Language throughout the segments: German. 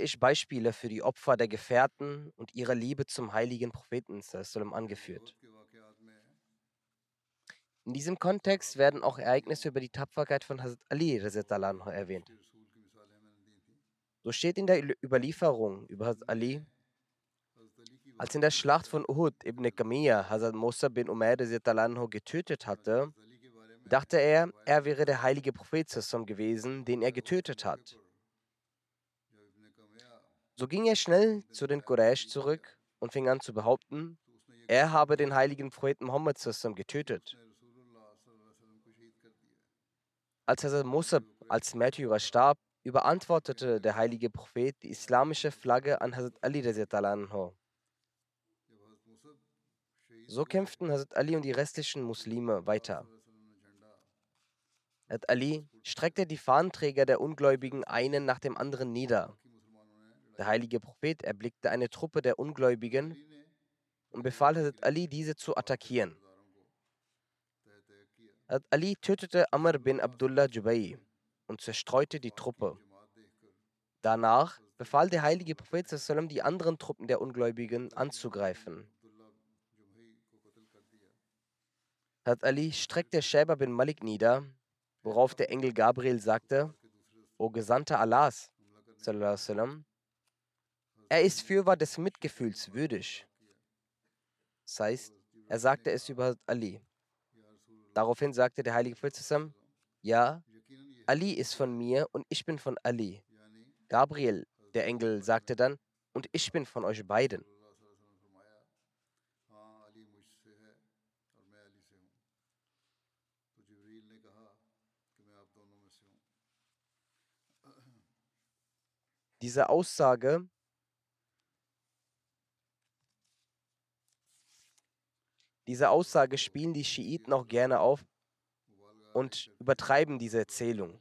ich Beispiele für die Opfer der Gefährten und ihrer Liebe zum heiligen Propheten sallam, angeführt. In diesem Kontext werden auch Ereignisse über die Tapferkeit von Hazrat Ali erwähnt. So steht in der Überlieferung über Hazrat Ali, als in der Schlacht von Uhud Ibn Qamiya Hazrat Musa bin Umair getötet hatte, dachte er, er wäre der heilige Prophet gewesen, den er getötet hat. So ging er schnell zu den Quraysh zurück und fing an zu behaupten, er habe den heiligen Propheten Muhammad getötet. Als Hazrat Musa als Märtyrer starb, überantwortete der heilige Prophet die islamische Flagge an Hazrat Ali. So kämpften Hazrat Ali und die restlichen Muslime weiter. Hazrat Ali streckte die Fahnenträger der Ungläubigen einen nach dem anderen nieder. Der heilige Prophet erblickte eine Truppe der Ungläubigen und befahl Hazrat Ali, diese zu attackieren. Hazrat Ali tötete Amr bin Abdullah Jubai und zerstreute die Truppe. Danach befahl der heilige Prophet sallam, die anderen Truppen der Ungläubigen anzugreifen. Hazrat Ali streckte Shaiba bin Malik nieder, worauf der Engel Gabriel sagte, O Gesandter Allahs, wasallam, er ist Führer des Mitgefühls würdig. Das heißt, er sagte es über Ali. Daraufhin sagte der heilige Prophet zusammen, ja, Ali ist von mir und ich bin von Ali. Gabriel, der Engel, sagte dann, und ich bin von euch beiden. Diese Aussage Diese Aussage spielen die Schiiten auch gerne auf und übertreiben diese Erzählung.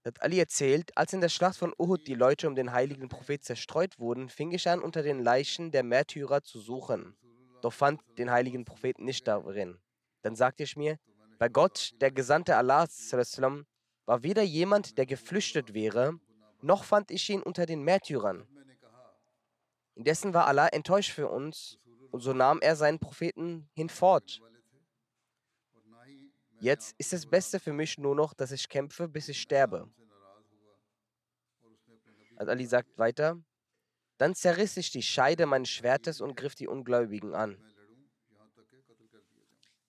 Hazrat Ali erzählt, als in der Schlacht von Uhud die Leute um den heiligen Prophet zerstreut wurden, fing ich an, unter den Leichen der Märtyrer zu suchen, doch fand den heiligen Propheten nicht darin. Dann sagte ich mir, bei Gott, der Gesandte Allahs, war weder jemand, der geflüchtet wäre, noch fand ich ihn unter den Märtyrern. Indessen war Allah enttäuscht für uns so nahm er seinen Propheten hinfort. Jetzt ist das Beste für mich nur noch, dass ich kämpfe, bis ich sterbe. Also Ali sagt weiter, dann zerriss ich die Scheide meines Schwertes und griff die Ungläubigen an.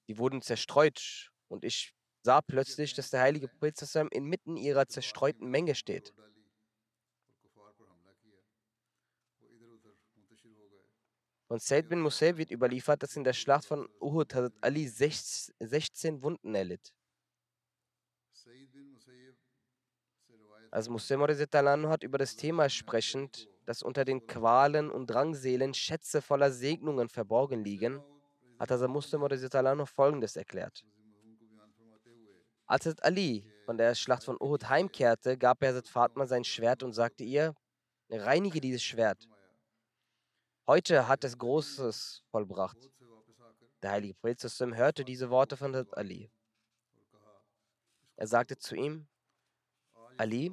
Die wurden zerstreut und ich sah plötzlich, dass der heilige Prophet inmitten ihrer zerstreuten Menge steht. Von Said bin Musaib wird überliefert, dass in der Schlacht von Uhud Hazrat Ali 16 Wunden erlitt. Als Also Muslim hat über das Thema sprechend, dass unter den Qualen und Drangseelen Schätze voller Segnungen verborgen liegen, hat also Hazrat Muslim folgendes erklärt. Als Hazrat Ali von der Schlacht von Uhud heimkehrte, gab er Hazrat Fatma sein Schwert und sagte ihr, reinige dieses Schwert. Heute hat es Großes vollbracht. Der heilige Prophet hörte diese Worte von Ali. Er sagte zu ihm, Ali,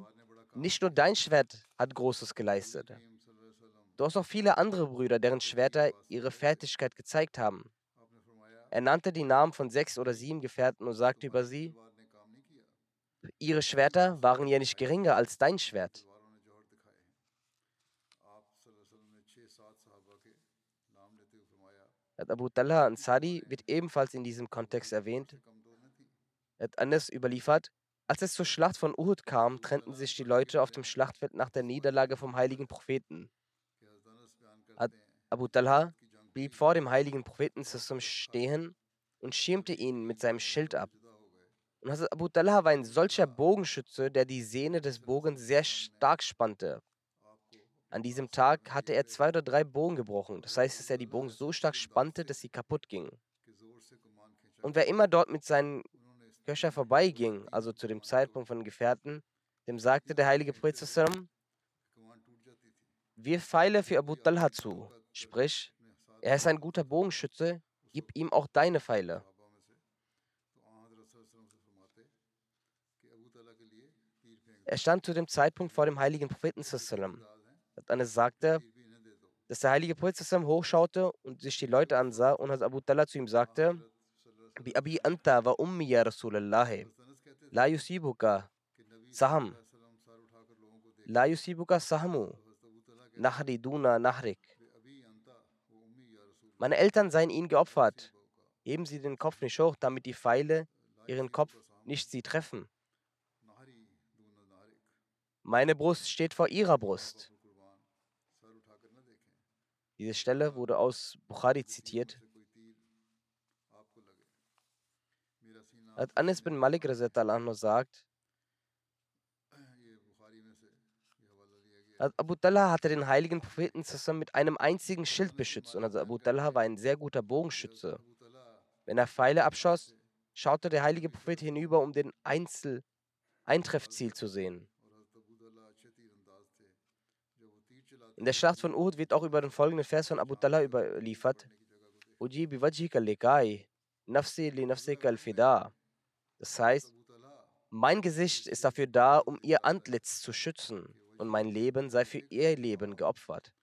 nicht nur dein Schwert hat Großes geleistet. Du hast auch viele andere Brüder, deren Schwerter ihre Fertigkeit gezeigt haben. Er nannte die Namen von sechs oder sieben Gefährten und sagte über sie, ihre Schwerter waren ja nicht geringer als dein Schwert. Abu Talha Ansari wird ebenfalls in diesem Kontext erwähnt. Hat Anas überliefert, als es zur Schlacht von Uhud kam, trennten sich die Leute auf dem Schlachtfeld nach der Niederlage vom heiligen Propheten. Abu Talha blieb vor dem heiligen Propheten stehen und schirmte ihn mit seinem Schild ab. Und Abu Talha war ein solcher Bogenschütze, der die Sehne des Bogens sehr stark spannte. An diesem Tag hatte er zwei oder drei Bogen gebrochen. Das heißt, dass er die Bogen so stark spannte, dass sie kaputt gingen. Und wer immer dort mit seinen Köcher vorbeiging, also zu dem Zeitpunkt von Gefährten, dem sagte der heilige Prophet, wir Pfeile für Abu Talha zu. Sprich, er ist ein guter Bogenschütze, gib ihm auch deine Pfeile. Er stand zu dem Zeitpunkt vor dem heiligen Propheten. Anas sagte, dass der heilige Prophet hochschaute und sich die Leute ansah und Abu Talha zu ihm sagte, Bi Abi Anta wa Ummi ya Rasulallah, la yusibuka saham, la yusibuka sahamu, nahri duna nahrik. Meine Eltern seien ihnen geopfert. Heben Sie den Kopf nicht hoch, damit die Pfeile ihren Kopf nicht sie treffen. Meine Brust steht vor ihrer Brust. Diese Stelle wurde aus Bukhari zitiert. Anas bin Malik sagt, Abu Talha hatte den heiligen Propheten zusammen mit einem einzigen Schild beschützt und also Abu Talha war ein sehr guter Bogenschütze. Wenn er Pfeile abschoss, schaute der heilige Prophet hinüber, um den Einzel Eintreffziel zu sehen. In der Schlacht von Uhud wird auch über den folgenden Vers von Abu Talha überliefert. Das heißt, mein Gesicht ist dafür da, um ihr Antlitz zu schützen und mein Leben sei für ihr Leben geopfert.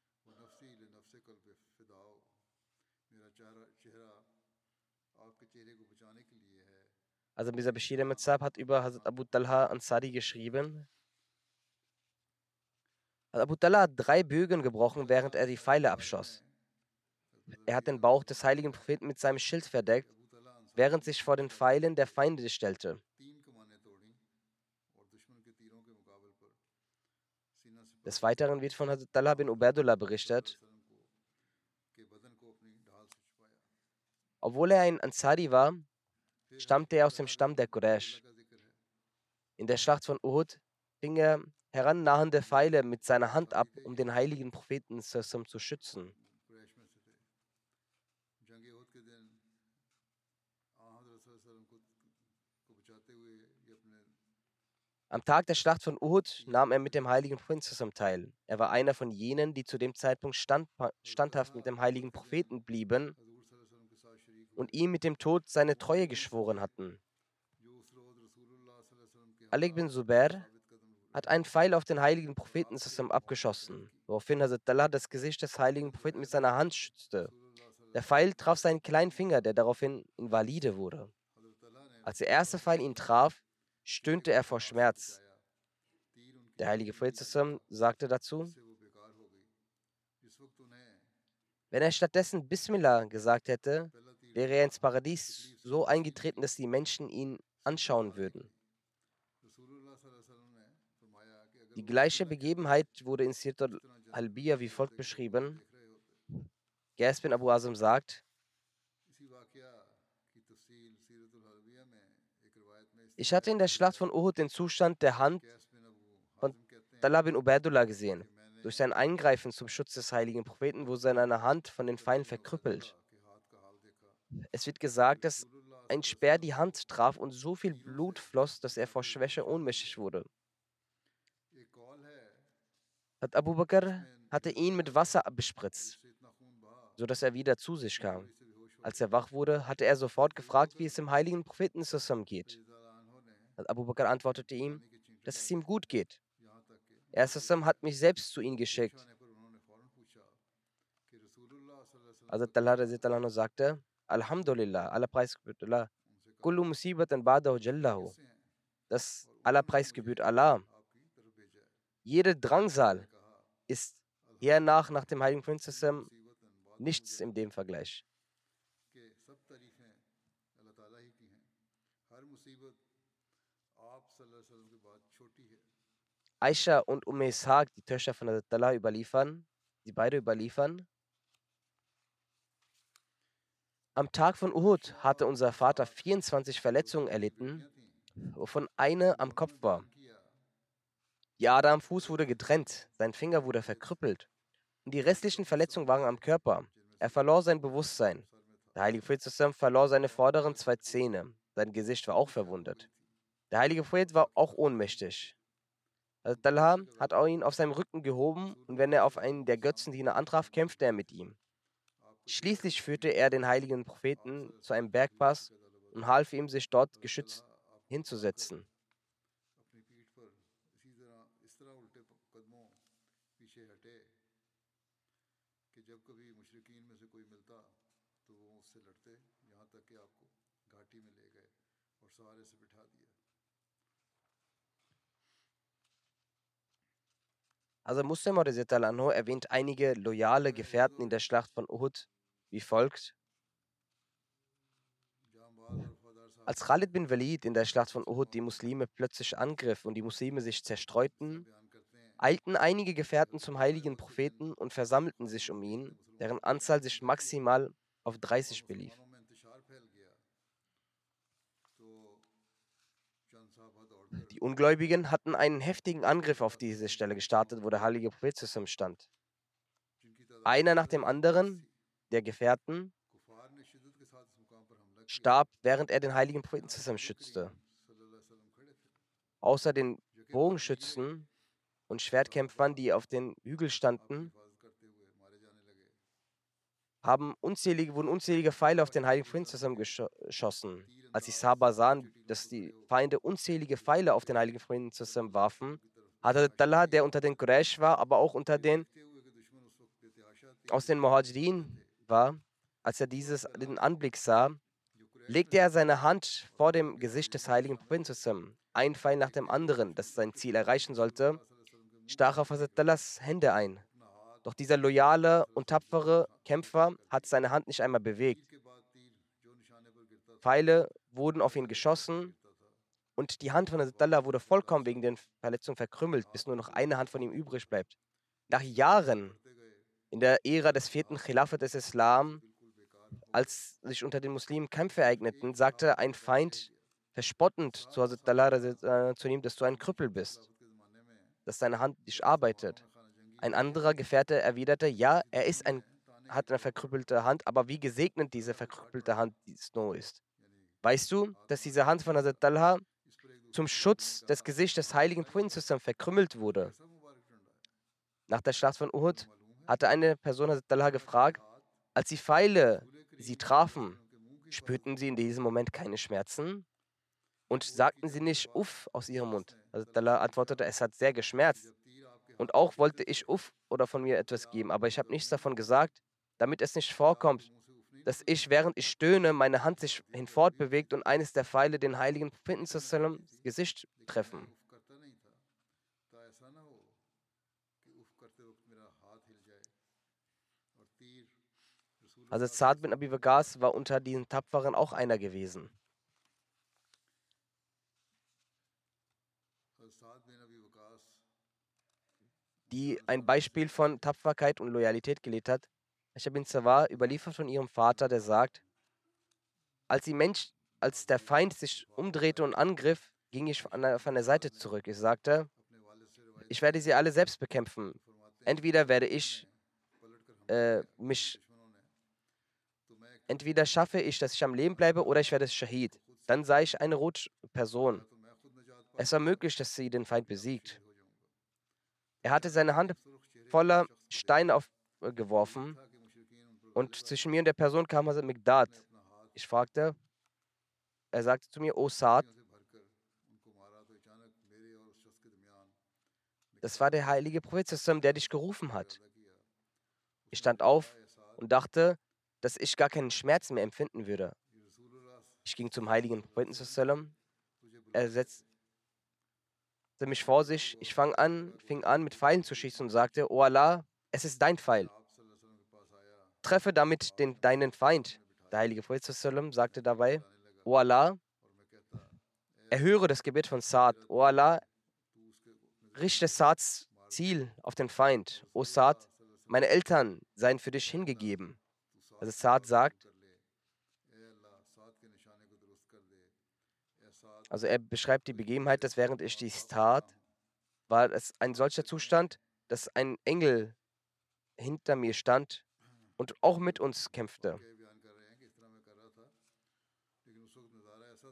Also dieser Bashir Mitzab hat über Hazrat Abu Talha Ansari geschrieben. Abu Talha hat drei Bögen gebrochen, während er die Pfeile abschoss. Er hat den Bauch des heiligen Propheten mit seinem Schild verdeckt, während sich vor den Pfeilen der Feinde stellte. Des Weiteren wird von Hazrat Talha bin Ubaidullah berichtet, obwohl er ein Ansari war, stammte er aus dem Stamm der Quraysh. In der Schlacht von Uhud fing er herannahende Pfeile mit seiner Hand ab, um den heiligen Propheten zu schützen. Am Tag der Schlacht von Uhud nahm er mit dem heiligen Propheten teil. Er war einer von jenen, die zu dem Zeitpunkt stand, standhaft mit dem heiligen Propheten blieben und ihm mit dem Tod seine Treue geschworen hatten. Ali bin Zubair hat einen Pfeil auf den heiligen Propheten abgeschossen, woraufhin Hazrat das Gesicht des heiligen Propheten mit seiner Hand schützte. Der Pfeil traf seinen kleinen Finger, der daraufhin invalide wurde. Als der erste Pfeil ihn traf, stöhnte er vor Schmerz. Der heilige Prophet sagte dazu, wenn er stattdessen Bismillah gesagt hätte, wäre er ins Paradies so eingetreten, dass die Menschen ihn anschauen würden. Die gleiche Begebenheit wurde in Sirt al-Albiya wie folgt beschrieben. Gas bin Abu Azam sagt, Ich hatte in der Schlacht von Uhud den Zustand der Hand von Talha bin Ubaidullah gesehen. Durch sein Eingreifen zum Schutz des heiligen Propheten wurde seine Hand von den Feinden verkrüppelt. Es wird gesagt, dass ein Speer die Hand traf und so viel Blut floss, dass er vor Schwäche ohnmächtig wurde hat Abu Bakr hatte ihn mit Wasser bespritzt, sodass er wieder zu sich kam. Als er wach wurde, hatte er sofort gefragt, wie es dem heiligen Propheten zusammen geht. Abu Bakr antwortete ihm, dass es ihm gut geht. Er hat mich selbst zu ihm geschickt. Also Talha sagte, Alhamdulillah, aller Preis gebührt Allah. Kullu musibatan ba'dahu jallahu. Das aller Preis gebührt Allah. Jede Drangsal ist hernach nach dem heiligen Prinzessin nichts in dem Vergleich. Aisha und Umme Ishaq, die Töchter von Adallah, überliefern, die beide überliefern. Am Tag von Uhud hatte unser Vater 24 Verletzungen erlitten, wovon eine am Kopf war. Die Ader am Fuß wurde getrennt, sein Finger wurde verkrüppelt und die restlichen Verletzungen waren am Körper. Er verlor sein Bewusstsein. Der heilige zusammen verlor seine vorderen zwei Zähne. Sein Gesicht war auch verwundet. Der heilige Prophet war auch ohnmächtig. Also Talha hat auch ihn auf seinem Rücken gehoben und wenn er auf einen der Götzendiener antraf, kämpfte er mit ihm. Schließlich führte er den heiligen Propheten zu einem Bergpass und half ihm, sich dort geschützt hinzusetzen. तो वो उससे लड़ते यहाँ तक कि आपको घाटी में ले गए और सहारे से बिठा दिया Also Muslim anhu erwähnt einige loyale Gefährten in der Schlacht von Uhud wie folgt. जामबाज और वफादार साहब Als Khalid bin Walid in der Schlacht von Uhud die Muslime plötzlich angriff und die Muslime sich zerstreuten, बयान करते हैं eilten einige Gefährten zum heiligen Propheten und versammelten sich um ihn, deren Anzahl sich maximal auf 30 belief. Die Ungläubigen hatten einen heftigen Angriff auf diese Stelle gestartet, wo der heilige Prophet zusammen stand. Einer nach dem anderen der Gefährten starb, während er den heiligen Propheten zusammen schützte. Außer den Bogenschützen und Schwertkämpfern, die auf den Hügel standen, haben unzählige, wurden unzählige Pfeile auf den heiligen Prinz geschossen. Als die Saba sahen, dass die Feinde unzählige Pfeile auf den heiligen Prinz warfen, hatte Talha, der unter den Quraysh war, aber auch unter den aus den Muhajirin war, als er dieses, den Anblick sah, legte er seine Hand vor dem Gesicht des heiligen Prinzessin, ein Pfeil nach dem anderen, das sein Ziel erreichen sollte, stach auf Hazrat Talhas Hände ein. Doch dieser loyale und tapfere Kämpfer hat seine Hand nicht einmal bewegt. Pfeile wurden auf ihn geschossen und die Hand von Asadallah wurde vollkommen wegen den Verletzungen verkrümmelt, bis nur noch eine Hand von ihm übrig bleibt. Nach Jahren in der Ära des vierten Khilafat des Islam, als sich unter den Muslimen Kämpfe ereigneten, sagte ein Feind verspottend zu Hazrat Allah äh, zu ihm, dass du ein Krüppel bist, dass deine Hand dich arbeitet. Ein anderer Gefährte erwiderte, ja, er ist ein, hat eine verkrüppelte Hand, aber wie gesegnet diese verkrüppelte Hand nur ist. Weißt du, dass diese Hand von Hazrat Talha zum Schutz des Gesichts des heiligen zusammen verkrümmelt wurde? Nach der Schlacht von Uhud hatte eine Person Hazrat Talha gefragt, als die Pfeile sie trafen, spürten sie in diesem Moment keine Schmerzen? Und sagten sie nicht Uff aus ihrem Mund? Hazrat Talha antwortete, es hat sehr geschmerzt. Und auch wollte ich Uff oder von mir etwas geben, aber ich habe nichts davon gesagt, damit es nicht vorkommt, dass ich, während ich stöhne, meine Hand sich hinfort bewegt und eines der Pfeile den heiligen Propheten ins Gesicht treffen. Also Zad bin Abi Bagas war unter diesen Tapferen auch einer gewesen. die ein Beispiel von Tapferkeit und Loyalität gelebt hat. Ich habe in Zawar überliefert von ihrem Vater, der sagt, als, die Mensch, als der Feind sich umdrehte und angriff, ging ich von der, von der Seite zurück. Ich sagte, ich werde sie alle selbst bekämpfen. Entweder werde ich äh, mich, entweder schaffe ich, dass ich am Leben bleibe oder ich werde Shahid. Dann sei ich eine rote Person. Es war möglich, dass sie den Feind besiegt. Er hatte seine Hand voller Steine aufgeworfen und zwischen mir und der Person kam Hazrat Migdad. Ich fragte, er sagte zu mir, O Saad, das war der heilige Prophet, der dich gerufen hat. Ich stand auf und dachte, dass ich gar keinen Schmerz mehr empfinden würde. Ich ging zum heiligen Propheten. Er, setzt, mich vor sich. Ich fang an, fing an, mit Pfeilen zu schießen und sagte: O Allah, es ist dein Pfeil. Treffe damit den, deinen Feind. Der heilige Prophet sagte dabei: O Allah, erhöre das Gebet von Saad. O Allah, richte Saads Ziel auf den Feind. O Saad, meine Eltern seien für dich hingegeben. Also Saad sagt, also er beschreibt die Begebenheit, dass während ich dies tat, war es ein solcher Zustand, dass ein Engel hinter mir stand und auch mit uns kämpfte.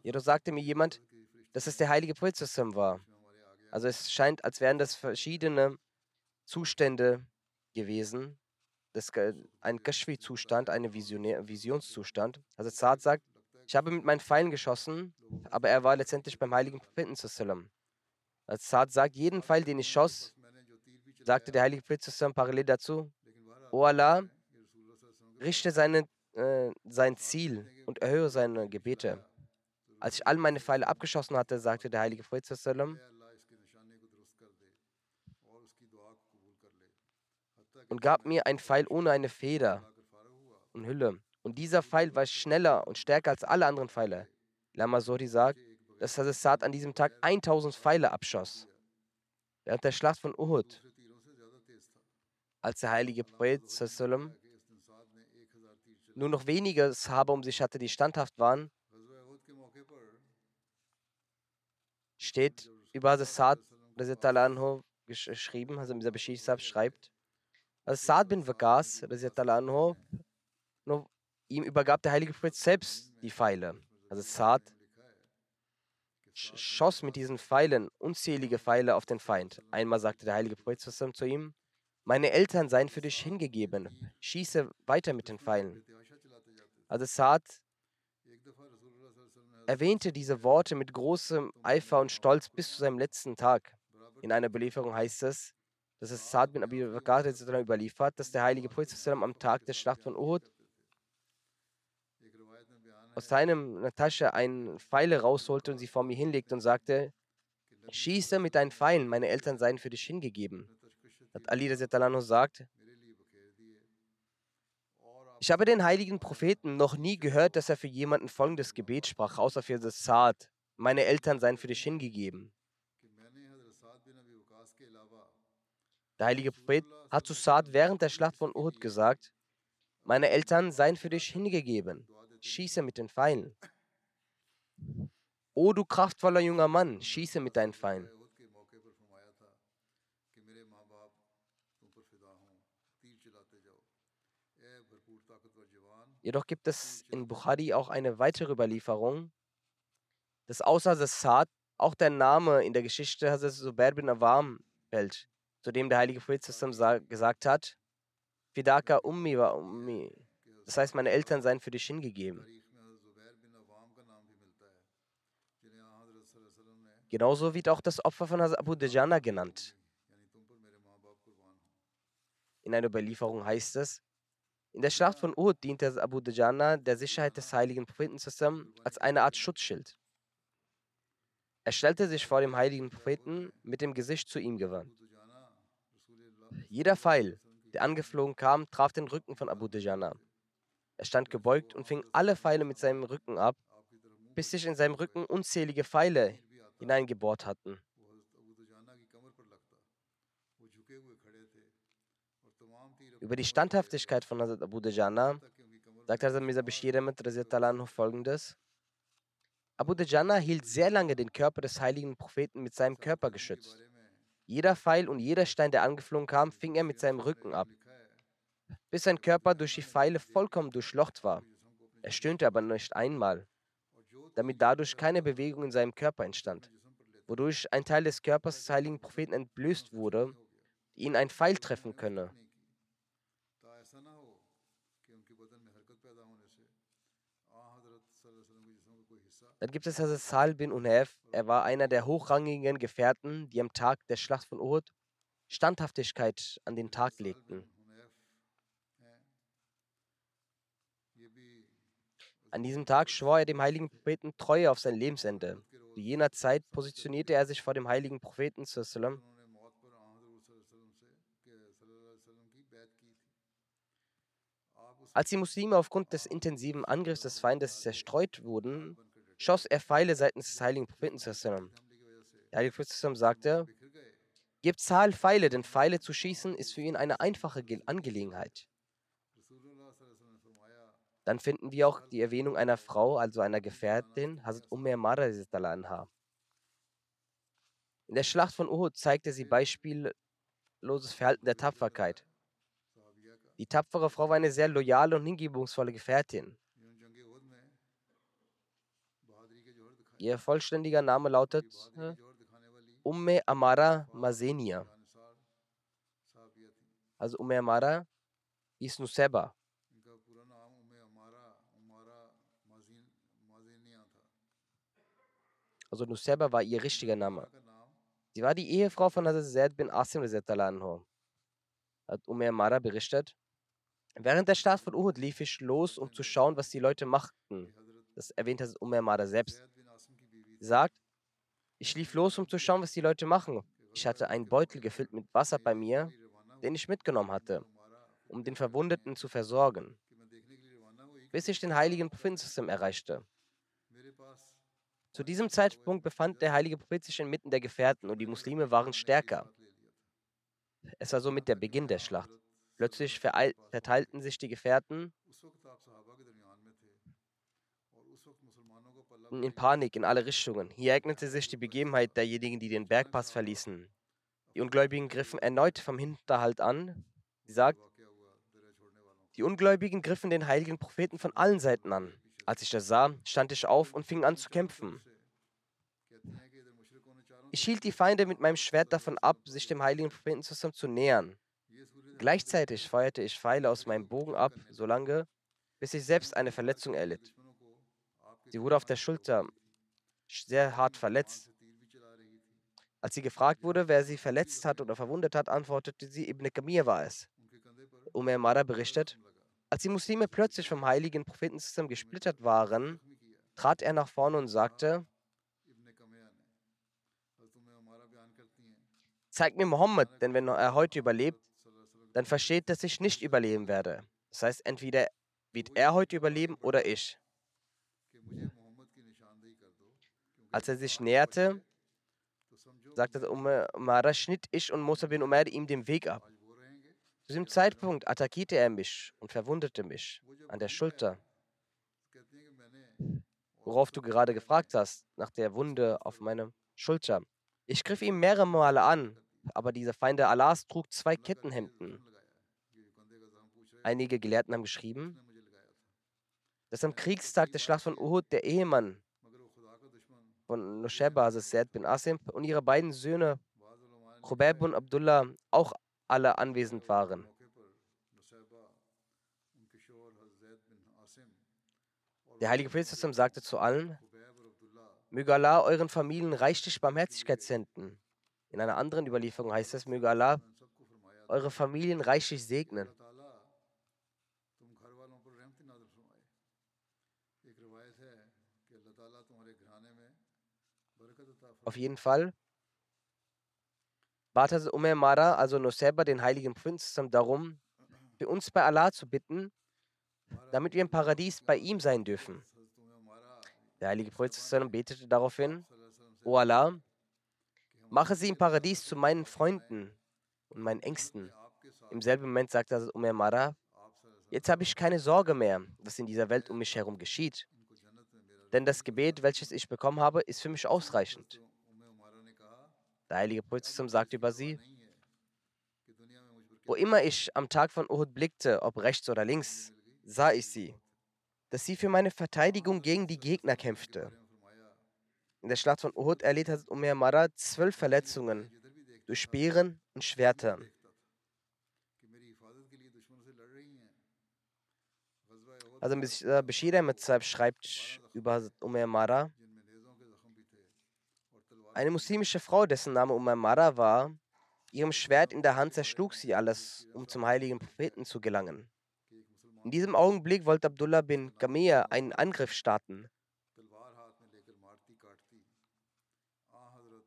Jedoch sagte mir jemand, dass es der heilige Prophet war. Also es scheint, als wären das verschiedene Zustände gewesen. Das, ein Kashfi-Zustand, ein Visionszustand. Also Saad sagt, ich habe mit meinen Pfeilen geschossen, aber er war letztendlich beim heiligen Propheten. Als Saad sagt, jeden Pfeil, den ich schoss, sagte der heilige Prophet parallel dazu, O Allah, richte seine, äh, sein Ziel und erhöhe seine Gebete. Als ich all meine Pfeile abgeschossen hatte, sagte der heilige Prophet und gab mir einen Pfeil ohne eine Feder und Hülle. Und dieser Pfeil war schneller und stärker als alle anderen Pfeile. Lama Sori sagt, dass Hazrat an diesem Tag 1000 Pfeile abschoss. Während der Schlacht von Uhud, als der heilige Prophet nur noch wenige Sahaba um sich hatte, die standhaft waren, steht über Hazrat geschrieben, also dieser Bashir schreibt, also Saad bin Waqas, ihm übergab der heilige Prophet selbst die Pfeile. Also Saad schoss mit diesen Pfeilen unzählige Pfeile auf den Feind. Einmal sagte der heilige Prophet zu ihm, meine Eltern seien für dich hingegeben, schieße weiter mit den Pfeilen. Also Saad erwähnte diese Worte mit großem Eifer und Stolz bis zu seinem letzten Tag. In einer Belieferung heißt es, dass es Saad bin Abi Bakr überliefert, dass der heilige Prophet am Tag der Schlacht von Uhud aus seiner Tasche einen Pfeile rausholte und sie vor mir hinlegte und sagte, schieße mit deinen Pfeilen, meine Eltern seien für dich hingegeben. Hat Ali sagt, ich habe den heiligen Propheten noch nie gehört, dass er für jemanden folgendes Gebet sprach, außer für das Saad. Meine Eltern seien für dich hingegeben. Der heilige Prophet hat zu Saad während der Schlacht von Uhud gesagt, meine Eltern seien für dich hingegeben. Schieße mit den Pfeilen. O du kraftvoller junger Mann, schieße mit deinen Pfeilen. Jedoch gibt es in Bukhari auch eine weitere Überlieferung, dass außer das Saad auch der Name in der Geschichte Hazrat Zubair bin Awam fällt, zu dem der heilige Prophet gesagt hat, Fidaka Ummi wa Ummi. Das heißt, meine Eltern seien für dich hingegeben. Genauso wird auch das Opfer von Abu Dajana genannt. In einer Überlieferung heißt es, in der Schlacht von Uhud diente Abu Dajana der Sicherheit des heiligen Propheten zusammen als eine Art Schutzschild. Er stellte sich vor dem heiligen Propheten mit dem Gesicht zu ihm gewandt. Jeder Pfeil, der angeflogen kam, traf den Rücken von Abu Dajana. Er stand gebeugt und fing alle Pfeile mit seinem Rücken ab, bis sich in seinem Rücken unzählige Pfeile hineingebohrt hatten. Über die Standhaftigkeit von Hazrat Abu Dajana sagt Hazrat Mirza Bashir Ahmed folgendes. Abu Dajana hielt sehr lange den Körper des heiligen Propheten mit seinem Körper geschützt. Jeder Pfeil und jeder Stein, der angeflogen kam, fing er mit seinem Rücken ab, bis sein Körper durch die Pfeile vollkommen durchlocht war. Er stöhnte aber nicht einmal, damit dadurch keine Bewegung in seinem Körper entstand, wodurch ein Teil des Körpers des heiligen Propheten entblößt wurde, ihn ein Pfeil treffen könne. Dann gibt es Hazrat Sal bin Unhef. Er war einer der hochrangigen Gefährten, die am Tag der Schlacht von Uhud Standhaftigkeit an den Tag legten. An diesem Tag schwor er dem heiligen Propheten Treue auf sein Lebensende. Zu jener Zeit positionierte er sich vor dem heiligen Propheten Als die Muslime aufgrund des intensiven Angriffs des Feindes zerstreut wurden, schoss er Pfeile seitens des heiligen Propheten. Der heilige Prophet sagte, Gebt Zahl Pfeile, denn Pfeile zu schießen ist für ihn eine einfache Angelegenheit. Dann finden wir auch die Erwähnung einer Frau, also einer Gefährtin, Hazrat Umar Mara. In der Schlacht von Uhud zeigte sie beispielloses Verhalten der Tapferkeit. Die tapfere Frau war eine sehr loyale und hingebungsvolle Gefährtin. Ihr vollständiger Name lautet äh, Umme Amara Mazenia. Also Umme Amara ist Nuseba. Also Nuseba war ihr richtiger Name. Sie war die Ehefrau von Hazrat Zaid bin Asim. Hat Umme Amara berichtet. Während der Start von Uhud lief ich los, um zu schauen, was die Leute machten. Das erwähnt Hazrat Umme Amara selbst. Sie sagt, ich lief los, um zu schauen, was die Leute machen. Ich hatte einen Beutel gefüllt mit Wasser bei mir, den ich mitgenommen hatte, um den Verwundeten zu versorgen, bis ich den heiligen Propheten erreichte. Zu diesem Zeitpunkt befand der heilige Prophet sich inmitten der Gefährten und die Muslime waren stärker. Es war somit der Beginn der Schlacht. Plötzlich verteilten sich die Gefährten in Panik in alle Richtungen. Hier ereignete sich die Begebenheit derjenigen, die den Bergpass verließen. Die Ungläubigen griffen erneut vom Hinterhalt an. Sie sagt, die Ungläubigen griffen den heiligen Propheten von allen Seiten an. Als ich das sah, stand ich auf und fing an zu kämpfen. Ich hielt die Feinde mit meinem Schwert davon ab, sich dem heiligen Propheten zusammen zu nähern. Gleichzeitig feuerte ich Pfeile aus meinem Bogen ab, solange, bis ich selbst eine Verletzung erlitt. Sie wurde auf der Schulter sehr hart verletzt. Als sie gefragt wurde, wer sie verletzt hat oder verwundet hat, antwortete sie, Ibn Kamir war es. Umar Mara berichtet, als die Muslime plötzlich vom heiligen Propheten zusammen gesplittert waren, trat er nach vorne und sagte, Zeig mir Mohammed, denn wenn er heute überlebt, dann versteht, dass ich nicht überleben werde. Das heißt, entweder wird er heute überleben oder ich. Als er sich näherte, sagte Umar, schnitt ich und Musa bin Umar ihm den Weg ab. Zu diesem Zeitpunkt attackierte er mich und verwundete mich an der Schulter. Worauf du gerade gefragt hast, nach der Wunde auf meiner Schulter. Ich griff ihn mehrere Male an, aber dieser Feinde Allahs trug zwei Kettenhemden. Einige Gelehrten haben geschrieben, dass am Kriegstag der Schlacht von Uhud der Ehemann von Nusheba, also Said bin Asim, und ihre beiden Söhne, Khubeb und Abdullah, auch alle anwesend waren. Der heilige Prophet sagte zu allen, möge Allah euren Familien reichlich Barmherzigkeit senden. In einer anderen Überlieferung heißt es, möge Allah eure Familien reichlich segnen. Auf jeden Fall bat Umar Mara, also Nusayba, den heiligen Prinzen, darum, für uns bei Allah zu bitten, damit wir im Paradies bei ihm sein dürfen. Der heilige Prophet betete daraufhin, O Allah, mache sie im Paradies zu meinen Freunden und meinen Ängsten. Im selben Moment sagte Umar Mara, jetzt habe ich keine Sorge mehr, was in dieser Welt um mich herum geschieht. Denn das Gebet, welches ich bekommen habe, ist für mich ausreichend. Der heilige Prophet sagte über sie, wo immer ich am Tag von Uhud blickte, ob rechts oder links, sah ich sie, dass sie für meine Verteidigung gegen die Gegner kämpfte. In der Schlacht von Uhud erlitt Hazrat Umar Mara zwölf Verletzungen durch Speeren und Schwerter. Also Bashir Ahmed schreibt über Hazrat Mara, eine muslimische Frau, dessen Name Umar Mara war, ihrem Schwert in der Hand zerschlug sie alles, um zum heiligen Propheten zu gelangen. In diesem Augenblick wollte Abdullah bin Gamir einen Angriff starten.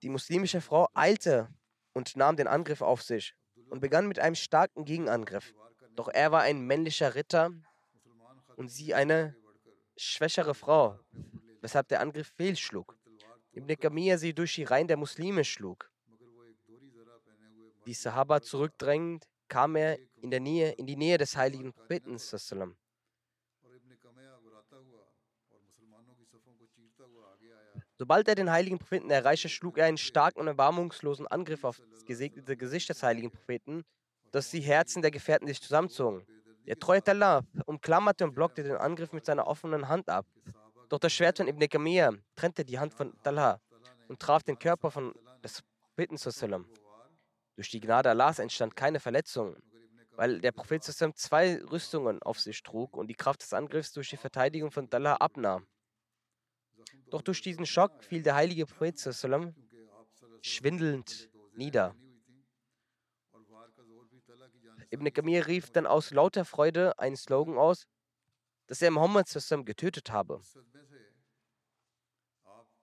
Die muslimische Frau eilte und nahm den Angriff auf sich und begann mit einem starken Gegenangriff. Doch er war ein männlicher Ritter und sie eine schwächere Frau, weshalb der Angriff fehlschlug. Ibn Kamir sie durch die Reihen der Muslime schlug. Die Sahaba zurückdrängend, kam er in, der Nähe, in die Nähe des heiligen Propheten. Sobald er den heiligen Propheten erreichte, schlug er einen starken und erbarmungslosen Angriff auf das gesegnete Gesicht des heiligen Propheten, dass die Herzen der Gefährten sich zusammenzogen. Der treue Allah umklammerte und blockte den Angriff mit seiner offenen Hand ab. Doch das Schwert von Ibn Kamir trennte die Hand von Talha und traf den Körper von des Propheten. Durch die Gnade Allahs entstand keine Verletzung, weil der Prophet zwei Rüstungen auf sich trug und die Kraft des Angriffs durch die Verteidigung von Talha abnahm. Doch durch diesen Schock fiel der heilige Prophet schwindelnd nieder. Ibn Kamir rief dann aus lauter Freude einen Slogan aus, dass er Mohammed getötet habe.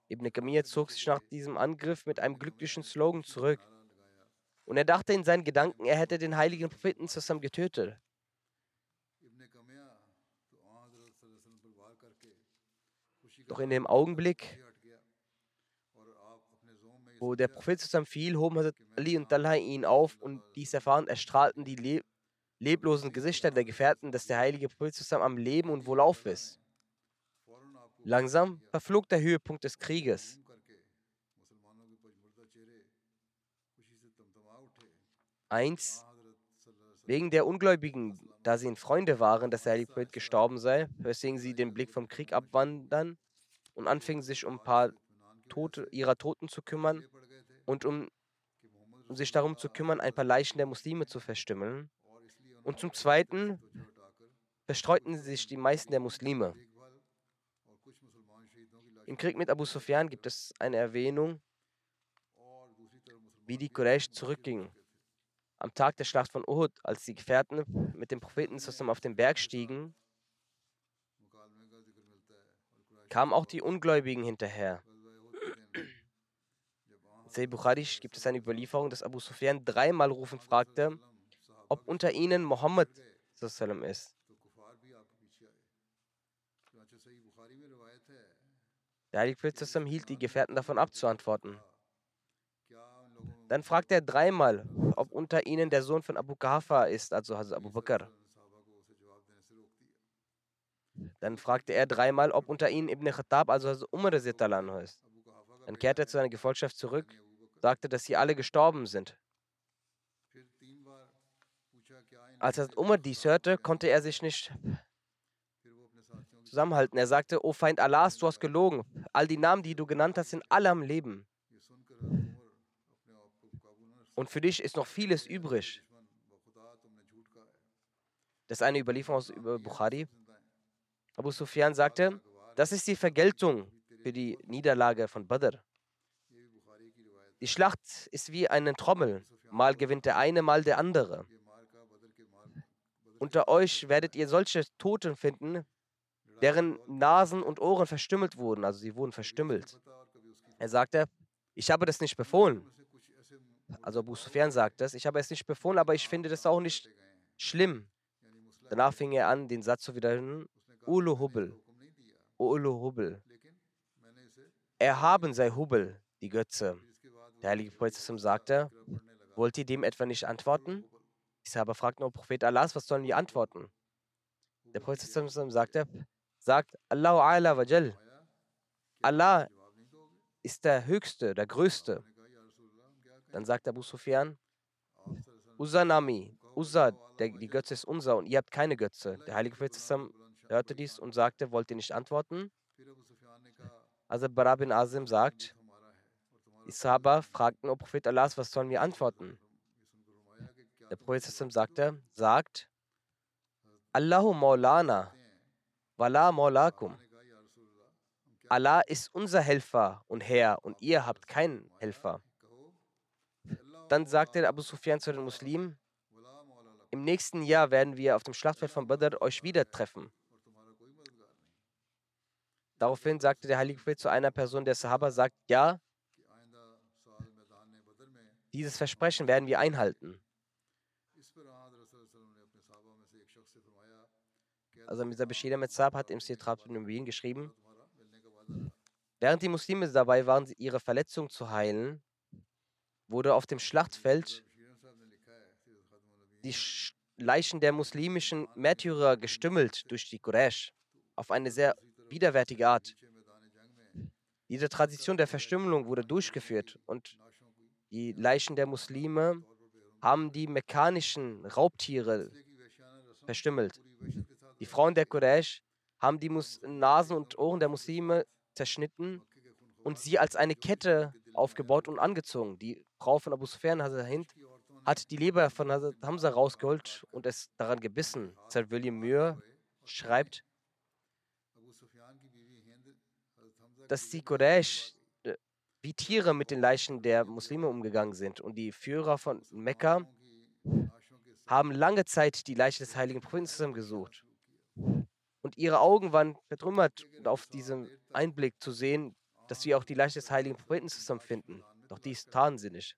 Ibn Kamir zog sich nach diesem Angriff mit einem glücklichen Slogan zurück. Und er dachte in seinen Gedanken, er hätte den heiligen Propheten zusammen getötet. Doch in dem Augenblick, wo der Prophet zusammen fiel, hoben Hazrat Ali und Talha ihn auf und dies erfahren, erstrahlten die Le leblosen Gesichter der Gefährten, dass der heilige Prophet zusammen am Leben und wohlauf ist. Langsam verflog der Höhepunkt des Krieges. Eins, wegen der Ungläubigen, da sie in Freunde waren, dass der heilige Prophet gestorben sei, weswegen sie den Blick vom Krieg abwandern und anfingen sich um ein paar Tote, ihrer Toten zu kümmern und um, um sich darum zu kümmern, ein paar Leichen der Muslime zu verstümmeln. Und zum Zweiten verstreuten sich die meisten der Muslime. Im Krieg mit Abu Sufyan gibt es eine Erwähnung, wie die Quraysh zurückgingen. Am Tag der Schlacht von Uhud, als die Gefährten mit dem Propheten zusammen auf den Berg stiegen, kamen auch die Ungläubigen hinterher. In Bukhari gibt es eine Überlieferung, dass Abu Sufyan dreimal rufend fragte, ob unter ihnen Mohammed ist. Der Heilige Prophet hielt die Gefährten davon ab zu antworten. Dann fragte er dreimal, ob unter ihnen der Sohn von Abu Kahafa ist, also Hazrat Abu Bakr. Dann fragte er dreimal, ob unter ihnen Ibn Khattab, also Hazrat Umar ist. Dann kehrte er zu seiner Gefolgschaft zurück, sagte, dass sie alle gestorben sind. Als Hazrat Umar dies hörte, konnte er sich nicht zusammenhalten. Er sagte, O Feind Allahs, du hast gelogen. All die Namen, die du genannt hast, sind alle am Leben. Und für dich ist noch vieles übrig. Das ist eine Überlieferung aus Bukhari. Abu Sufyan sagte, das ist die Vergeltung für die Niederlage von Badr. Die Schlacht ist wie eine Trommel. Mal gewinnt der eine, mal der andere. Unter euch werdet ihr solche Toten finden, deren Nasen und Ohren verstümmelt wurden, also sie wurden verstümmelt. Er sagte, ich habe das nicht befohlen. Also Abu Sufyan sagt das, ich habe es nicht befohlen, aber ich finde das auch nicht schlimm. Danach fing er an, den Satz zu wiederholen, Ulu Hubel, Ulu Hubel. Erhaben sei Hubel, die Götze. Der heilige Prophet sagte, wollt ihr dem etwa nicht antworten? Die Sahaba fragten, O Prophet Allahs, was sollen wir antworten? Der Prophet sagte, sagt Allahu Ala Wajal. Allah ist der Höchste, der Größte. Dann sagt Abu Sufyan, Uzanami, Uzza, der, die Götze ist unser und ihr habt keine Götze. Der heilige Prophet hörte dies und sagte, wollt ihr nicht antworten? Also Bara bin Azim sagt, die Sahaba fragten, O Prophet Allahs, was sollen wir antworten? Der Prophet sagte, sagt, Allahu Maulana, Wala Maulakum. Allah ist unser Helfer und Herr und ihr habt keinen Helfer. Dann sagte Abu Sufyan zu den Muslimen, im nächsten Jahr werden wir auf dem Schlachtfeld von Badr euch wieder treffen. Daraufhin sagte der Heilige Prophet zu einer Person der Sahaba, sagt, ja, dieses Versprechen werden wir einhalten. Also Mirza Bashir Ahmed Saab hat im Sitrat in Wien geschrieben, während die Muslime dabei waren, ihre Verletzung zu heilen, wurde auf dem Schlachtfeld die Leichen der muslimischen Märtyrer gestümmelt durch die Quraysh auf eine sehr widerwärtige Art. Diese Tradition der Verstümmelung wurde durchgeführt und die Leichen der Muslime haben die mechanischen Raubtiere verstümmelt. Die Frauen der Quraysh haben die Mus Nasen und Ohren der Muslime zerschnitten und sie als eine Kette aufgebaut und angezogen. Die Frau von Abu Sufyan, hat die Leber von Hazrat Hamza rausgeholt und es daran gebissen. Sir William Muir schreibt, dass die Quraysh äh, wie Tiere mit den Leichen der Muslime umgegangen sind. Und die Führer von Mekka haben lange Zeit die Leiche des heiligen Propheten gesucht. Und ihre Augen waren vertrümmert auf diesem Einblick zu sehen, dass wir auch die Leiche des heiligen Propheten finden. Doch dies taten sie nicht.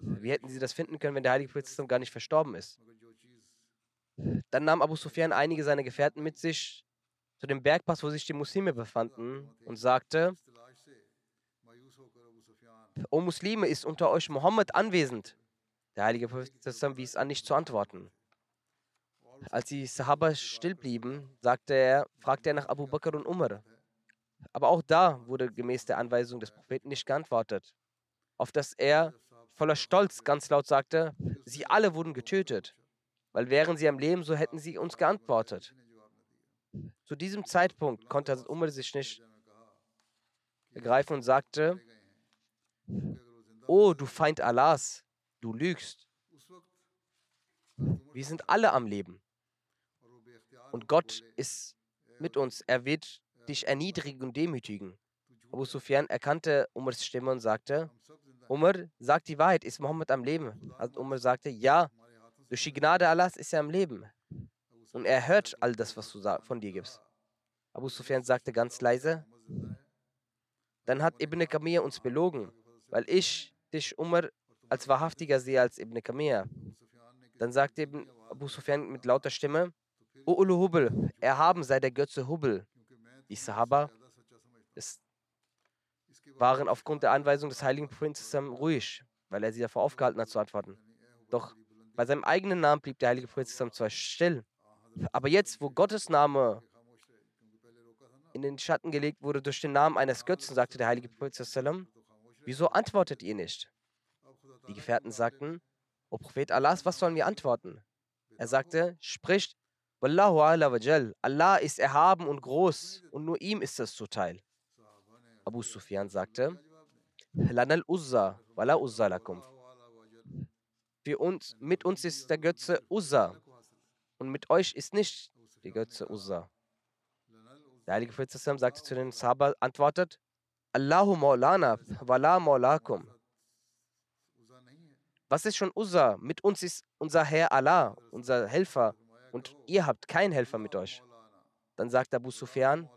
Wie hätten sie das finden können, wenn der heilige Prophet gar nicht verstorben ist? Dann nahm Abu Sufyan einige seiner Gefährten mit sich zu dem Bergpass, wo sich die Muslime befanden, und sagte: O Muslime, ist unter euch Mohammed anwesend? Der heilige Prophet wies an, nicht zu antworten. Als die Sahaba still blieben, sagte er, fragte er nach Abu Bakr und Umar. Aber auch da wurde gemäß der Anweisung des Propheten nicht geantwortet. Auf das er voller Stolz ganz laut sagte, sie alle wurden getötet, weil wären sie am Leben, so hätten sie uns geantwortet. Zu diesem Zeitpunkt konnte Umar sich nicht ergreifen und sagte, O du Feind Allahs, du lügst. Wir sind alle am Leben. Und Gott ist mit uns. Er wird dich erniedrigen und demütigen. Abu Sufyan erkannte Umars Stimme und sagte, Umar, sag die Wahrheit, ist Mohammed am Leben? Also Umar sagte, ja, durch die Gnade Allahs ist er am Leben. Und er hört all das, was du von dir gibst. Abu Sufyan sagte ganz leise, dann hat Ibn Kamir uns belogen, weil ich dich, Umar, als wahrhaftiger sehe als Ibn Kamir. Dann sagte Abu Sufyan mit lauter Stimme, O Ulu Hubel, erhaben sei der Götze Hubel. Die Sahaba waren aufgrund der Anweisung des heiligen Propheten ruhig, weil er sie davor aufgehalten hat zu antworten. Doch bei seinem eigenen Namen blieb der heilige Prophet zwar still, aber jetzt, wo Gottes Name in den Schatten gelegt wurde durch den Namen eines Götzen, sagte der heilige Prophet, wieso antwortet ihr nicht? Die Gefährten sagten, O Prophet Allahs, was sollen wir antworten? Er sagte, spricht, Wallahu ala wajal, Allah ist erhaben und groß und nur ihm ist das zuteil. Abu Sufyan sagte, Lanal Uzza, wala Uzza lakum. Für uns, mit uns ist der Götze Uzza und mit euch ist nicht die Götze Uzza. Der Heilige Prophet sagte zu den Sahaba, antwortet, Allahu Maulana, Wala Maulakum. Was ist schon Uzza? Mit uns ist unser Herr Allah, unser Helfer, und ihr habt keinen Helfer mit euch. Dann sagt Abu Sufyan,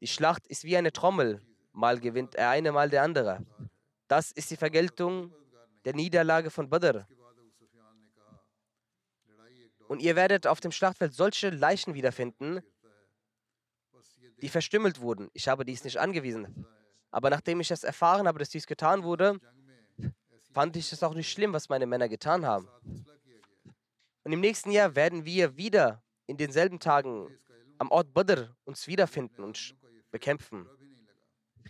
die Schlacht ist wie eine Trommel, mal gewinnt er eine, mal der andere. Das ist die Vergeltung der Niederlage von Badr. Und ihr werdet auf dem Schlachtfeld solche Leichen wiederfinden, die verstümmelt wurden. Ich habe dies nicht angewiesen. Aber nachdem ich es erfahren habe, dass dies getan wurde, fand ich es auch nicht schlimm, was meine Männer getan haben. Und im nächsten Jahr werden wir wieder in denselben Tagen am Ort Badr uns wiederfinden und bekämpfen.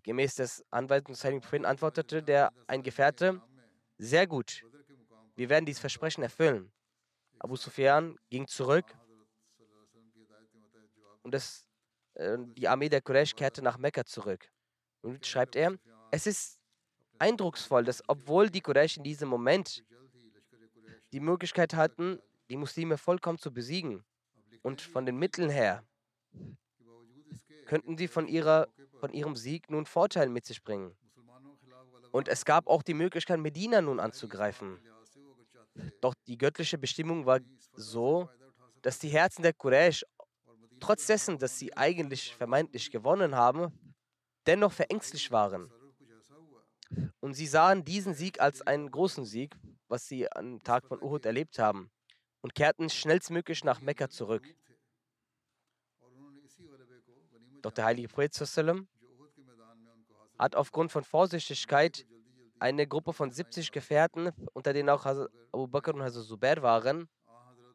Gemäß des Anweisungen des antwortete der ein Gefährte, sehr gut, wir werden dieses Versprechen erfüllen. Abu Sufyan ging zurück und das, äh, die Armee der Quraysh kehrte nach Mekka zurück. Und schreibt er, es ist eindrucksvoll, dass obwohl die Quraysh in diesem Moment die Möglichkeit hatten, die Muslime vollkommen zu besiegen und von den Mitteln her könnten sie von, ihrer, von ihrem Sieg nun Vorteil mit sich bringen. Und es gab auch die Möglichkeit, Medina nun anzugreifen. Doch die göttliche Bestimmung war so, dass die Herzen der Quraysh, trotz dessen, dass sie eigentlich vermeintlich gewonnen haben, dennoch verängstlich waren. Und sie sahen diesen Sieg als einen großen Sieg, was sie am Tag von Uhud erlebt haben, und kehrten schnellstmöglich nach Mekka zurück. Doch der heilige Prophet hat aufgrund von Vorsichtigkeit eine Gruppe von 70 Gefährten, unter denen auch Abu Bakr und Hazrat Zubair waren,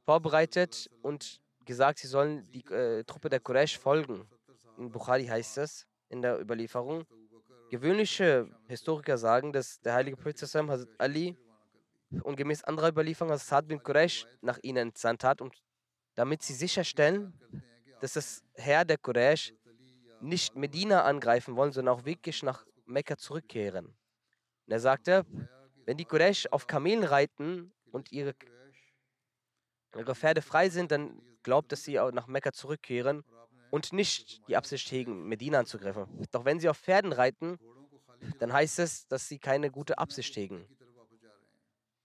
vorbereitet und gesagt, sie sollen die äh, Truppe der Quraysh folgen. In Bukhari heißt es in der Überlieferung. Gewöhnliche Historiker sagen, dass der heilige Prophet Hazrat Ali und gemäß anderer Überlieferung Saad bin Quraysh nach ihnen entsandt hat, um, damit sie sicherstellen, dass das Herr der Quraysh nicht Medina angreifen wollen, sondern auch wirklich nach Mekka zurückkehren. Und er sagte, wenn die Quraysh auf Kamelen reiten und ihre, ihre Pferde frei sind, dann glaubt, dass sie auch nach Mekka zurückkehren und nicht die Absicht hegen, Medina anzugreifen. Doch wenn sie auf Pferden reiten, dann heißt es, dass sie keine gute Absicht hegen.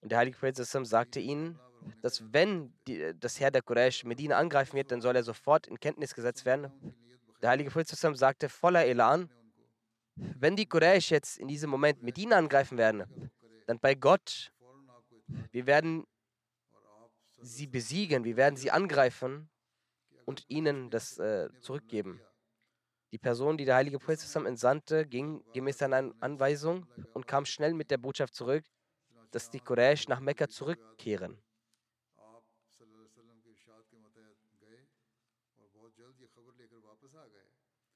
Und der heilige Prophet sagte ihnen, dass wenn die, das Herr der Quraysh Medina angreifen wird, dann soll er sofort in Kenntnis gesetzt werden. Der heilige Prophet sagte voller Elan, wenn die Quraysh jetzt in diesem Moment Medina angreifen werden, dann bei Gott, wir werden sie besiegen, wir werden sie angreifen und ihnen das äh, zurückgeben. Die Person, die der heilige Prophet entsandte, ging gemäß seiner Anweisung und kam schnell mit der Botschaft zurück, dass die Quraysh nach Mekka zurückkehren.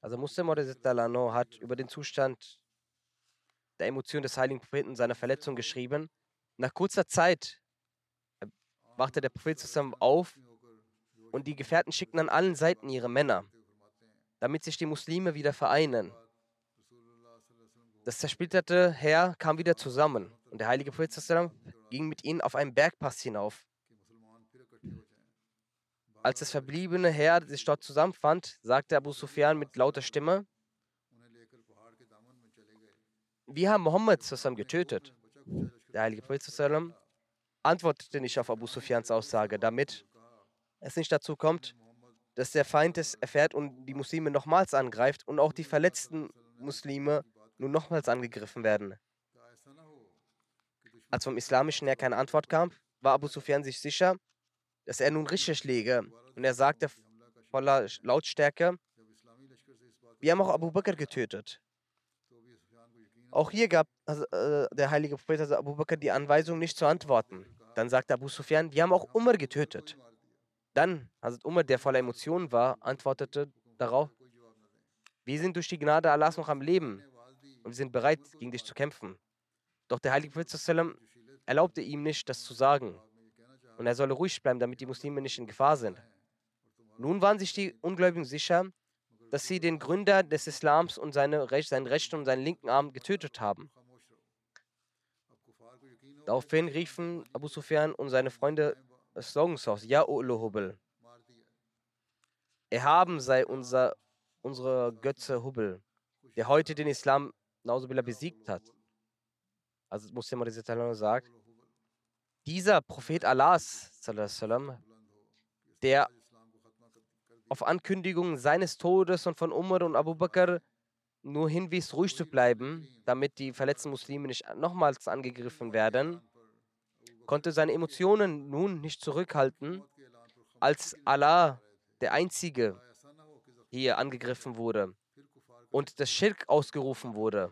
Also Muslim hat über den Zustand der Emotion des heiligen Propheten seiner Verletzung geschrieben. Nach kurzer Zeit wachte der Prophet zusammen auf und die Gefährten schickten an allen Seiten ihre Männer, damit sich die Muslime wieder vereinen. Das zersplitterte Heer kam wieder zusammen und der heilige Prophet ging mit ihnen auf einen Bergpass hinauf. Als das verbliebene Heer sich dort zusammenfand, sagte Abu Sufyan mit lauter Stimme, wir haben Mohammed getötet. Der heilige Prophet antwortete nicht auf Abu Sufyans Aussage, damit es nicht dazu kommt, dass der Feind es erfährt und die Muslime nochmals angreift und auch die verletzten Muslime nun nochmals angegriffen werden. Als vom islamischen Heer keine Antwort kam, war Abu Sufyan sich sicher, dass er nun richtig liege. Und er sagte voller Lautstärke, wir haben auch Abu Bakr getötet. Auch hier gab also, äh, der heilige Prophet also Abu Bakr die Anweisung, nicht zu antworten. Dann sagte Abu Sufyan, wir haben auch Umar getötet. Dann, Hazrat Umar, der voller Emotionen war, antwortete darauf, wir sind durch die Gnade Allahs noch am Leben und wir sind bereit, gegen dich zu kämpfen. Doch der heilige Prophet erlaubte ihm nicht, das zu sagen und er solle ruhig bleiben, damit die Muslime nicht in Gefahr sind. Nun waren sich die Ungläubigen sicher, dass sie den Gründer des Islams und seine, seinen rechten und seinen linken Arm getötet haben. Daraufhin riefen Abu Sufyan und seine Freunde Slogans aus, Ja Hubel. Erhaben sei unser, unsere Götze Hubel, der heute den Islam Nauzubillah besiegt hat. Also Muslim sagt, dieser Prophet Allahs, der auf Ankündigung seines Todes und von Umar und Abu Bakr nur hinwies, ruhig zu bleiben, damit die verletzten Muslime nicht nochmals angegriffen werden, konnte seine Emotionen nun nicht zurückhalten, als Allah, der Einzige, hier angegriffen wurde und das Schirk ausgerufen wurde.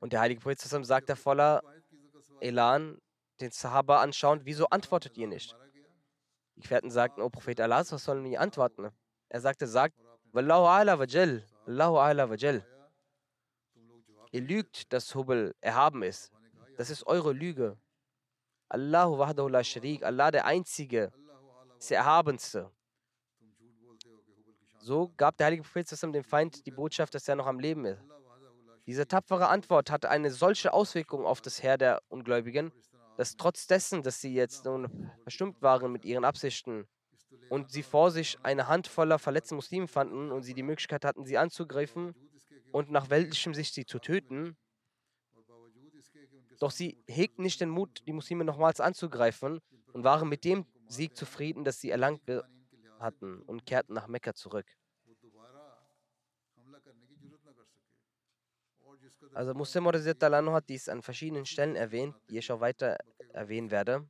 Und der heilige Prophet sagte voller Elan den Sahaba anschauen, wieso antwortet ihr nicht? Die Gefährten sagten, oh Prophet Allah, was sollen wir antworten? Er sagte, sagt, Wallahu ala wajal, Allahu ala wajal. Ihr lügt, dass Hubel erhaben ist. Das ist eure Lüge. Allahu wahdahu la sharik, Allah der Einzige, ist der Erhabenste. So gab der heilige Prophet dem Feind die Botschaft, dass er noch am Leben ist. Diese tapfere Antwort hatte eine solche Auswirkung auf das Heer der Ungläubigen, dass trotz dessen, dass sie jetzt nun verstimmt waren mit ihren Absichten und sie vor sich eine Handvoller verletzter Muslime fanden und sie die Möglichkeit hatten, sie anzugreifen, und nach weltlichem Sicht sie zu töten. Doch sie hegten nicht den Mut, die Muslime nochmals anzugreifen und waren mit dem Sieg zufrieden, das sie erlangt hatten und kehrten nach Mekka zurück. Also Muslim hat dies an verschiedenen Stellen erwähnt, die ich auch weiter erwähnen werde.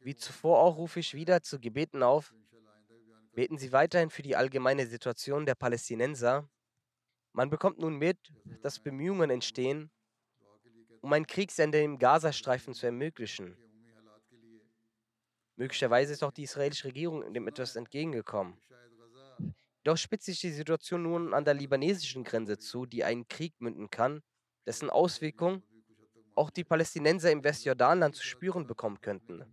Wie zuvor auch rufe ich wieder zu Gebeten auf. Beten Sie weiterhin für die allgemeine Situation der Palästinenser. Man bekommt nun mit, dass Bemühungen entstehen, um ein Kriegsende im Gazastreifen zu ermöglichen. Möglicherweise ist auch die israelische Regierung dem etwas entgegengekommen. Doch spitzt sich die Situation nun an der libanesischen Grenze zu, die einen Krieg münden kann, dessen Auswirkungen auch die Palästinenser im Westjordanland zu spüren bekommen könnten.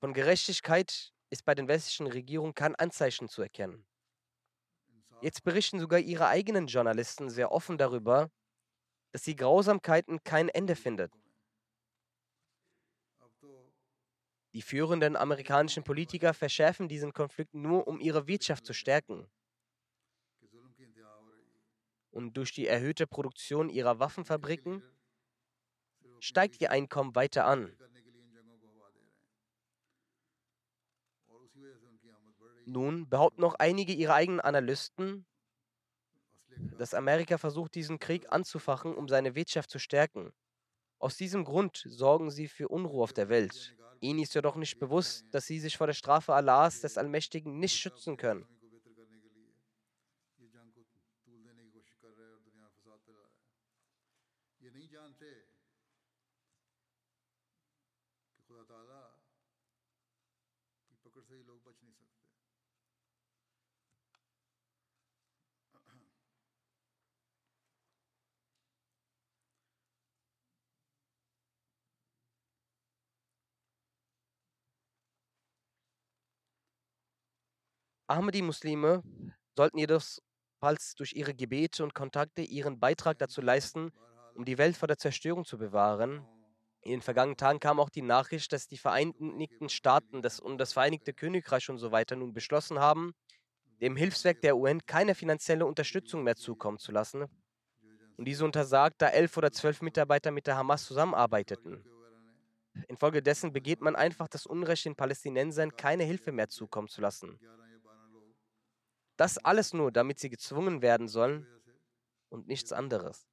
Von Gerechtigkeit ist bei den westlichen Regierungen kein Anzeichen zu erkennen. Jetzt berichten sogar ihre eigenen Journalisten sehr offen darüber, dass die Grausamkeiten kein Ende findet. Die führenden amerikanischen Politiker verschärfen diesen Konflikt nur, um ihre Wirtschaft zu stärken. Und durch die erhöhte Produktion ihrer Waffenfabriken steigt ihr Einkommen weiter an. Nun behaupten auch einige ihrer eigenen Analysten, dass Amerika versucht, diesen Krieg anzufachen, um seine Wirtschaft zu stärken. Aus diesem Grund sorgen sie für Unruhe auf der Welt. Ihnen ist jedoch nicht bewusst, dass sie sich vor der Strafe Allahs des Allmächtigen nicht schützen können. Ahmadi-Muslime sollten jedoch falls durch ihre Gebete und Kontakte ihren Beitrag dazu leisten, um die Welt vor der Zerstörung zu bewahren. In den vergangenen Tagen kam auch die Nachricht, dass die Vereinigten Staaten das und das Vereinigte Königreich und so weiter nun beschlossen haben, dem Hilfswerk der UN keine finanzielle Unterstützung mehr zukommen zu lassen. Und diese untersagt, da elf oder zwölf Mitarbeiter mit der Hamas zusammenarbeiteten. Infolgedessen begeht man einfach das Unrecht, den Palästinensern keine Hilfe mehr zukommen zu lassen. Das alles nur, damit sie gezwungen werden sollen und nichts anderes.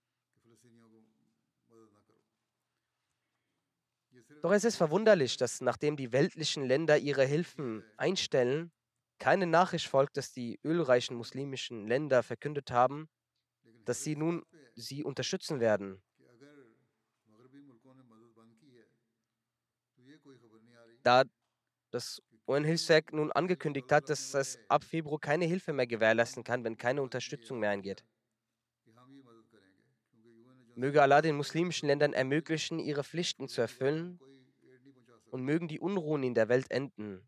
Doch es ist verwunderlich, dass nachdem die weltlichen Länder ihre Hilfen einstellen, keine Nachricht folgt, dass die ölreichen muslimischen Länder verkündet haben, dass sie nun sie unterstützen werden. Da das UN-Hilfswerk nun angekündigt hat, dass es ab Februar keine Hilfe mehr gewährleisten kann, wenn keine Unterstützung mehr eingeht. Möge Allah den muslimischen Ländern ermöglichen, ihre Pflichten zu erfüllen und mögen die Unruhen in der Welt enden.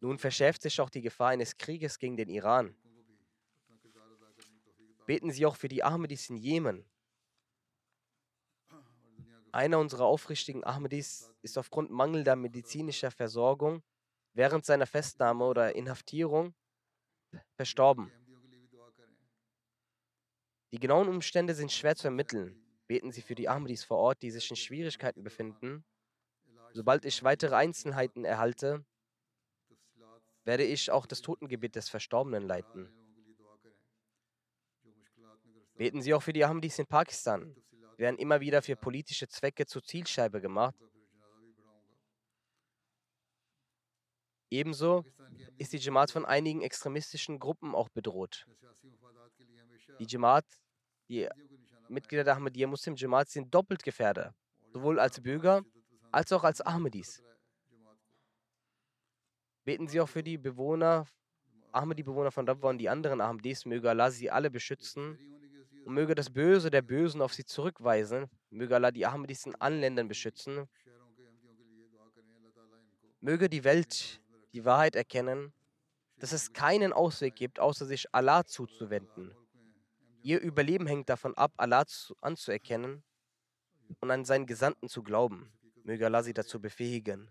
Nun verschärft sich auch die Gefahr eines Krieges gegen den Iran. Beten Sie auch für die Ahmadis in Jemen. Einer unserer aufrichtigen Ahmadis ist aufgrund mangelnder medizinischer Versorgung während seiner Festnahme oder Inhaftierung verstorben. Die genauen Umstände sind schwer zu ermitteln. Beten Sie für die Ahmadis vor Ort, die sich in Schwierigkeiten befinden. Sobald ich weitere Einzelheiten erhalte, werde ich auch das Totengebet des Verstorbenen leiten. Beten Sie auch für die Ahmadis in Pakistan. Wir werden immer wieder für politische Zwecke zur Zielscheibe gemacht. Ebenso ist die Jamaat von einigen extremistischen Gruppen auch bedroht. Die Jamaat, die Mitglieder der Ahmadiyya Muslim Jamaat sind doppelt gefährdet, sowohl als Bürger als auch als Ahmadis. Beten Sie auch für die Bewohner, Ahmadi-Bewohner von Rabwa und die anderen Ahmadis, möge Allah sie alle beschützen und möge das Böse der Bösen auf sie zurückweisen, möge Allah die Ahmadis in allen Ländern beschützen, möge die Welt die Wahrheit erkennen, dass es keinen Ausweg gibt, außer sich Allah zuzuwenden. Ihr Überleben hängt davon ab, Allah zu, anzuerkennen und an seinen Gesandten zu glauben. Möge Allah sie dazu befähigen.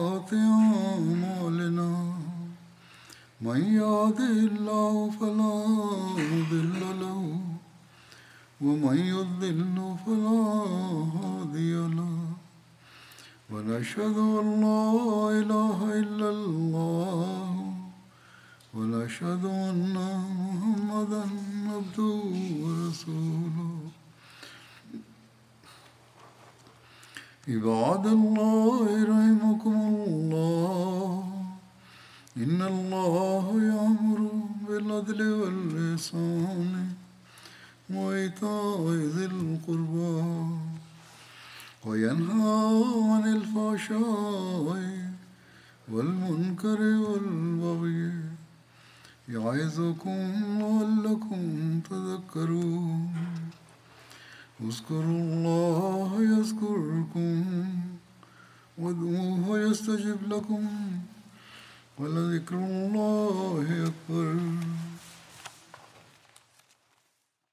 ونشهد